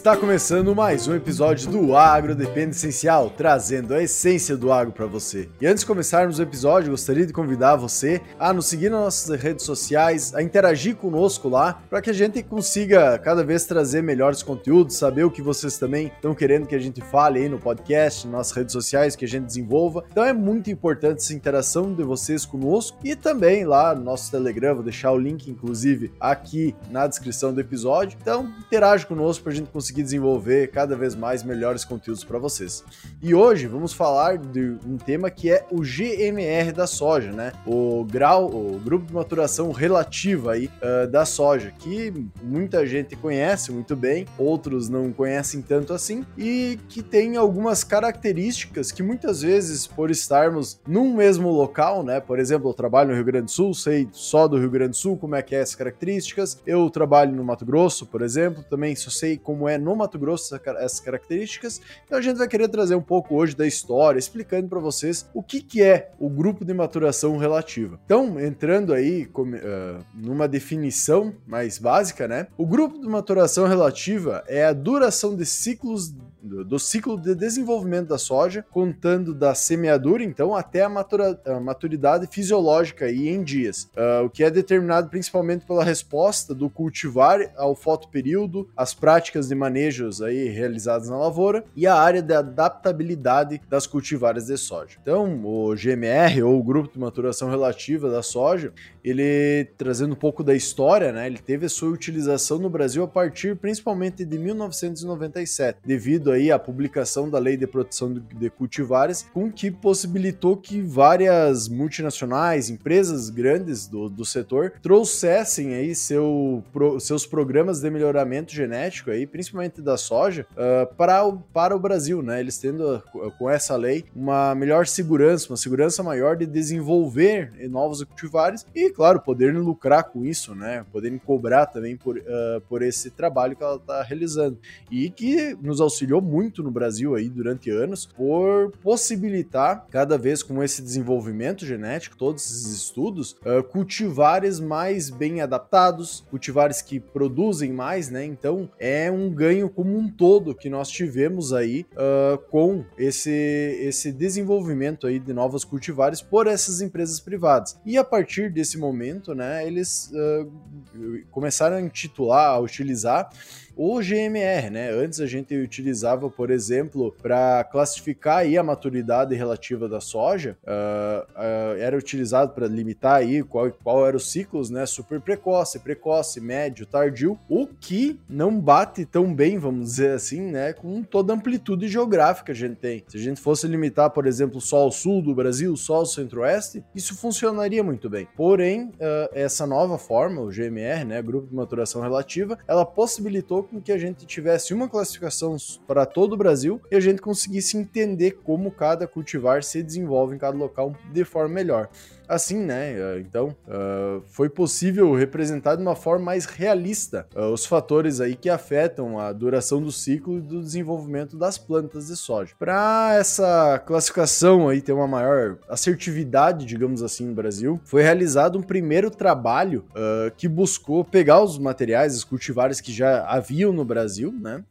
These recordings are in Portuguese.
Está começando mais um episódio do Agro Depende Essencial, trazendo a essência do agro para você. E antes de começarmos o episódio, gostaria de convidar você a nos seguir nas nossas redes sociais, a interagir conosco lá, para que a gente consiga cada vez trazer melhores conteúdos, saber o que vocês também estão querendo que a gente fale aí no podcast, nas nossas redes sociais, que a gente desenvolva. Então é muito importante essa interação de vocês conosco e também lá no nosso Telegram, vou deixar o link inclusive aqui na descrição do episódio. Então interage conosco para a gente conseguir desenvolver cada vez mais melhores conteúdos para vocês. E hoje vamos falar de um tema que é o GMR da soja, né? O grau, o grupo de maturação relativa aí uh, da soja, que muita gente conhece muito bem, outros não conhecem tanto assim e que tem algumas características que muitas vezes por estarmos num mesmo local, né? Por exemplo, eu trabalho no Rio Grande do Sul, sei só do Rio Grande do Sul como é que é essas características. Eu trabalho no Mato Grosso, por exemplo, também só sei como é no Mato Grosso essas características. Então a gente vai querer trazer um pouco hoje da história, explicando para vocês o que, que é o grupo de maturação relativa. Então, entrando aí uh, numa definição mais básica, né? O grupo de maturação relativa é a duração de ciclos do, do, ciclo de desenvolvimento da soja, contando da semeadura, então, até a, matura, a maturidade fisiológica aí em dias, uh, o que é determinado principalmente pela resposta do cultivar ao fotoperíodo, as práticas de manejos aí realizadas na lavoura e a área de adaptabilidade das cultivares de soja. Então, o GMR, ou o Grupo de Maturação Relativa da Soja, ele trazendo um pouco da história, né? Ele teve a sua utilização no Brasil a partir principalmente de 1997, devido aí à publicação da Lei de Proteção de Cultivares, com que possibilitou que várias multinacionais, empresas grandes do, do setor trouxessem aí seu, pro, seus programas de melhoramento genético aí, principalmente da soja, uh, para, o, para o Brasil, né? Eles tendo com essa lei uma melhor segurança, uma segurança maior de desenvolver novos cultivares e claro, poderem lucrar com isso, né? Poderem cobrar também por, uh, por esse trabalho que ela está realizando. E que nos auxiliou muito no Brasil aí durante anos por possibilitar, cada vez com esse desenvolvimento genético, todos esses estudos, uh, cultivares mais bem adaptados, cultivares que produzem mais, né? Então é um ganho como um todo que nós tivemos aí uh, com esse, esse desenvolvimento aí de novos cultivares por essas empresas privadas. E a partir desse momento, né, eles uh, começaram a intitular, a utilizar o GMR, né? Antes a gente utilizava, por exemplo, para classificar aí a maturidade relativa da soja, uh, uh, era utilizado para limitar aí qual, qual eram os ciclos, né? Super precoce, precoce, médio, tardio, o que não bate tão bem, vamos dizer assim, né? Com toda a amplitude geográfica que a gente tem. Se a gente fosse limitar, por exemplo, só ao sul do Brasil, só ao centro-oeste, isso funcionaria muito bem. Porém, uh, essa nova forma, o GMR, né? Grupo de Maturação Relativa, ela possibilitou com que a gente tivesse uma classificação para todo o Brasil e a gente conseguisse entender como cada cultivar se desenvolve em cada local de forma melhor assim, né? Eh, então, uh, foi possível representar de uma forma mais realista uh, os fatores aí que afetam a duração do ciclo e do desenvolvimento das plantas de soja. Para essa classificação aí ter uma maior assertividade, digamos assim, no Brasil, foi realizado um primeiro trabalho uh, que buscou pegar os materiais, os cultivares que já haviam no Brasil, né?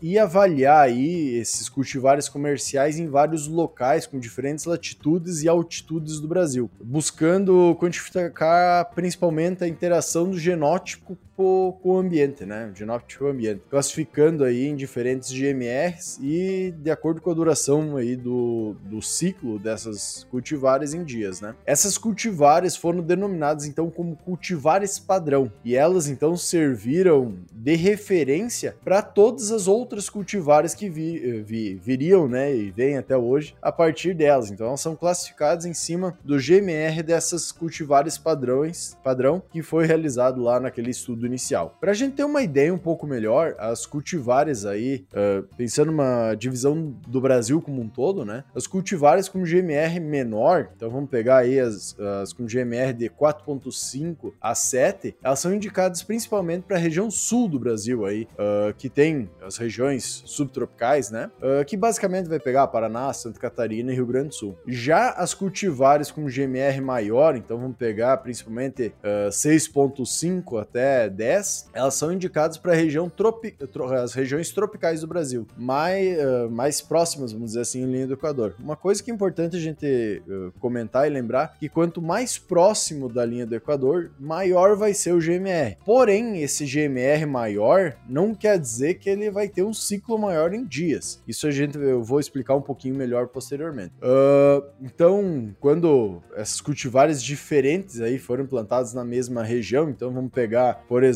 e avaliar aí esses cultivares comerciais em vários locais com diferentes latitudes e altitudes do Brasil buscando quantificar principalmente a interação do genótipo com o ambiente, né? Genótipo ambiente, classificando aí em diferentes GMRs e de acordo com a duração aí do, do ciclo dessas cultivares em dias, né? Essas cultivares foram denominadas então como cultivares padrão e elas então serviram de referência para todas as outras cultivares que vi, vi, viriam, né? E vêm até hoje a partir delas. Então elas são classificadas em cima do GMR dessas cultivares padrões, padrão que foi realizado lá naquele estudo inicial. Para a gente ter uma ideia um pouco melhor, as cultivares aí, uh, pensando numa divisão do Brasil como um todo, né? As cultivares com GMR menor, então vamos pegar aí as, as com GMR de 4.5 a 7, elas são indicadas principalmente para a região sul do Brasil aí, uh, que tem as regiões subtropicais, né? Uh, que basicamente vai pegar Paraná, Santa Catarina e Rio Grande do Sul. Já as cultivares com GMR maior, então vamos pegar principalmente 6.5 até 10, elas são indicadas para região tropi as regiões tropicais do Brasil, mais, uh, mais próximas, vamos dizer assim, em linha do Equador. Uma coisa que é importante a gente uh, comentar e lembrar que quanto mais próximo da linha do Equador, maior vai ser o GMR. Porém, esse GMR maior não quer dizer que ele vai ter um ciclo maior em dias. Isso a gente eu vou explicar um pouquinho melhor posteriormente. Uh, então, quando essas cultivares diferentes aí foram plantadas na mesma região, então vamos pegar, por exemplo,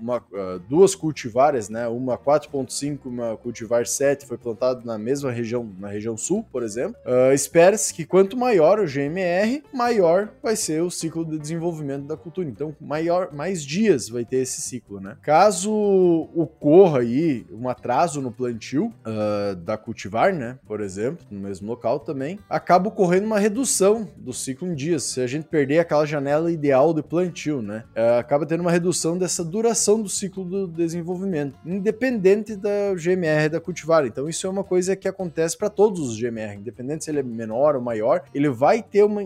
uma, uh, duas cultivares, né? Uma 4.5, uma cultivar 7 foi plantada na mesma região, na região sul, por exemplo. Uh, Espera-se que quanto maior o GMR, maior vai ser o ciclo de desenvolvimento da cultura. Então, maior, mais dias vai ter esse ciclo, né? Caso ocorra aí um atraso no plantio uh, da cultivar, né? Por exemplo, no mesmo local também, acaba ocorrendo uma redução do ciclo em dias. Se a gente perder aquela janela ideal de plantio, né? Uh, acaba tendo uma redução dessa duração do ciclo do desenvolvimento, independente da GMR da cultivar. Então, isso é uma coisa que acontece para todos os GMR, independente se ele é menor ou maior, ele vai ter uma.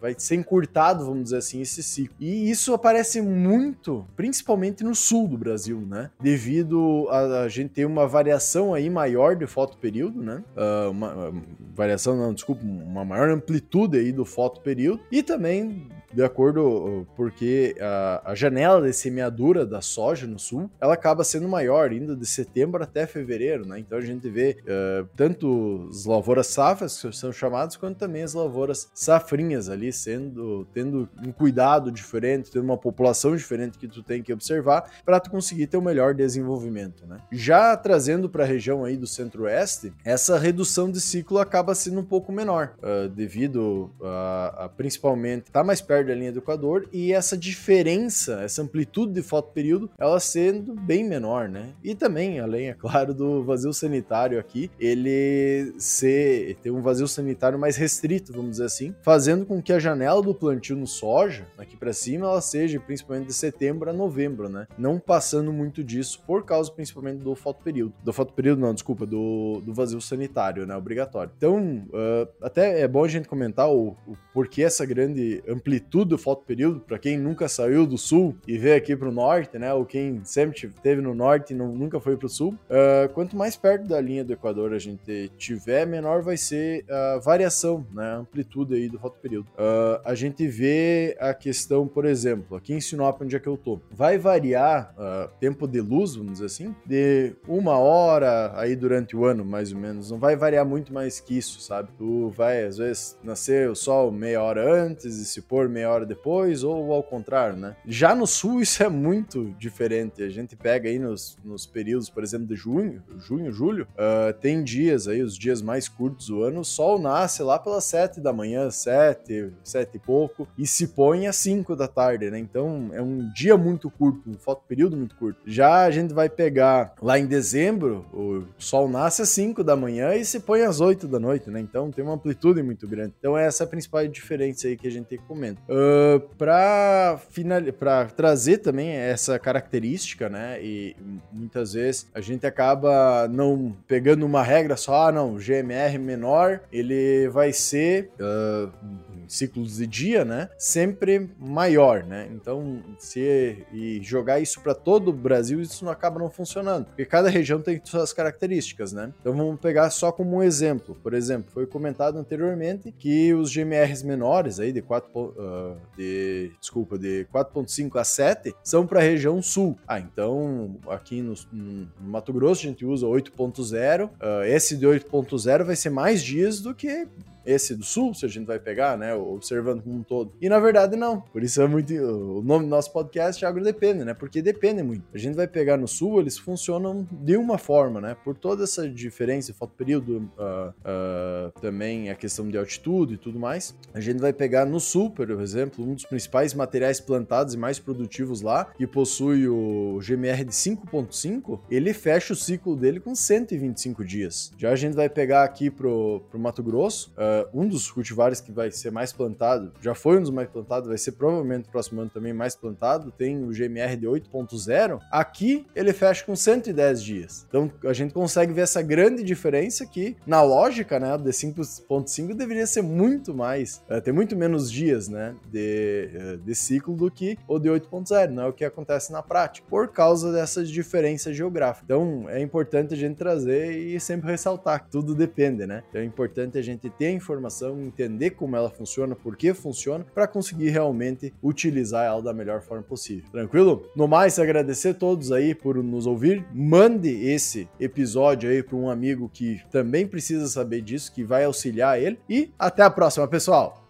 vai ser encurtado, vamos dizer assim, esse ciclo. E isso aparece muito, principalmente no sul do Brasil, né? Devido a, a gente ter uma variação aí maior de fotoperíodo, né? Uh, uma, uma, variação, não, desculpa, uma maior amplitude aí do fotoperíodo e também de acordo porque a, a, janela de semeadura da soja no sul ela acaba sendo maior, indo de setembro até fevereiro, né? Então a gente vê uh, tanto as lavouras safras que são chamadas, quanto também as lavouras safrinhas ali sendo tendo um cuidado diferente, tendo uma população diferente que tu tem que observar para tu conseguir ter o um melhor desenvolvimento, né? Já trazendo para a região aí do centro-oeste, essa redução de ciclo acaba sendo um pouco menor, uh, devido a, a principalmente tá mais perto da linha do Equador e essa diferença, essa amplitude de fotoperíodo, ela sendo bem menor, né? E também, além, é claro, do vazio sanitário aqui, ele ser, ter um vazio sanitário mais restrito, vamos dizer assim, fazendo com que a janela do plantio no soja, aqui para cima, ela seja principalmente de setembro a novembro, né? Não passando muito disso, por causa principalmente do fotoperíodo. Do fotoperíodo, não, desculpa, do, do vazio sanitário, né? Obrigatório. Então, uh, até é bom a gente comentar o, o porquê essa grande amplitude tudo falta período, para quem nunca saiu do sul e veio aqui para o norte, né? Ou quem sempre esteve no norte e não, nunca foi para o sul. Uh, quanto mais perto da linha do Equador a gente tiver, menor vai ser a variação, né? Amplitude aí do fotoperíodo. Uh, a gente vê a questão, por exemplo, aqui em Sinop, onde é que eu tô, vai variar uh, tempo de luz, vamos dizer assim, de uma hora aí durante o ano, mais ou menos. Não vai variar muito mais que isso, sabe? Tu vai, às vezes, nascer o sol meia hora antes e se pôr meia meia hora depois, ou ao contrário, né? Já no sul isso é muito diferente. A gente pega aí nos, nos períodos, por exemplo, de junho, junho, julho, uh, tem dias aí, os dias mais curtos do ano, o sol nasce lá pelas sete da manhã, sete, sete e pouco, e se põe às cinco da tarde, né? Então é um dia muito curto, um foto período muito curto. Já a gente vai pegar lá em dezembro, o sol nasce às cinco da manhã e se põe às oito da noite, né? Então tem uma amplitude muito grande. Então essa é a principal diferença aí que a gente comenta. Uh, para trazer também essa característica, né? E muitas vezes a gente acaba não pegando uma regra só, ah, não, GMR menor, ele vai ser uh, ciclos de dia, né? Sempre maior, né? Então, se e jogar isso para todo o Brasil, isso não acaba não funcionando, porque cada região tem suas características, né? Então, vamos pegar só como um exemplo. Por exemplo, foi comentado anteriormente que os GMRs menores aí de 4 uh, de desculpa, de 4.5 a 7 são para a região sul. Ah, então aqui no, no, Mato Grosso a gente usa 8.0. Uh, esse de 8.0 vai ser mais dias do que esse do sul, se a gente vai pegar, né, observando como um todo. E na verdade não. Por isso é muito o nome do nosso podcast é Agro Depende, né? Porque depende muito. A gente vai pegar no sul, eles funcionam de uma forma, né? Por toda essa diferença, foto período, uh, uh, também a questão de altitude e tudo mais. A gente vai pegar no sul, por exemplo, um dos principais materiais plantados e mais produtivos lá, que possui o GMR de 5.5, ele fecha o ciclo dele com 125 dias. Já a gente vai pegar aqui pro, pro Mato Grosso, uh, uh, um dos cultivares que vai ser mais plantado, já foi um dos mais plantados, vai ser provavelmente no próximo ano também mais plantado, tem o GMR de 8.0, aqui ele fecha com 110 dias. Então a gente consegue ver essa grande diferença que, na lógica, né, de 5.5 deveria ser muito mais, uh, ter muito menos dias, né, de, uh, de ciclo do que o de 8.0, não é o que acontece na prática, por causa dessas diferenças geográficas. Então é importante a gente trazer e sempre ressaltar que tudo depende, né? Então é importante a gente ter informação, entender como ela funciona, por que funciona, para conseguir realmente utilizar ela da melhor forma possível. Tranquilo? No mais, agradecer a todos aí por nos ouvir. Mande esse episódio aí para um amigo que também precisa saber disso, que vai auxiliar ele. E até a próxima, pessoal!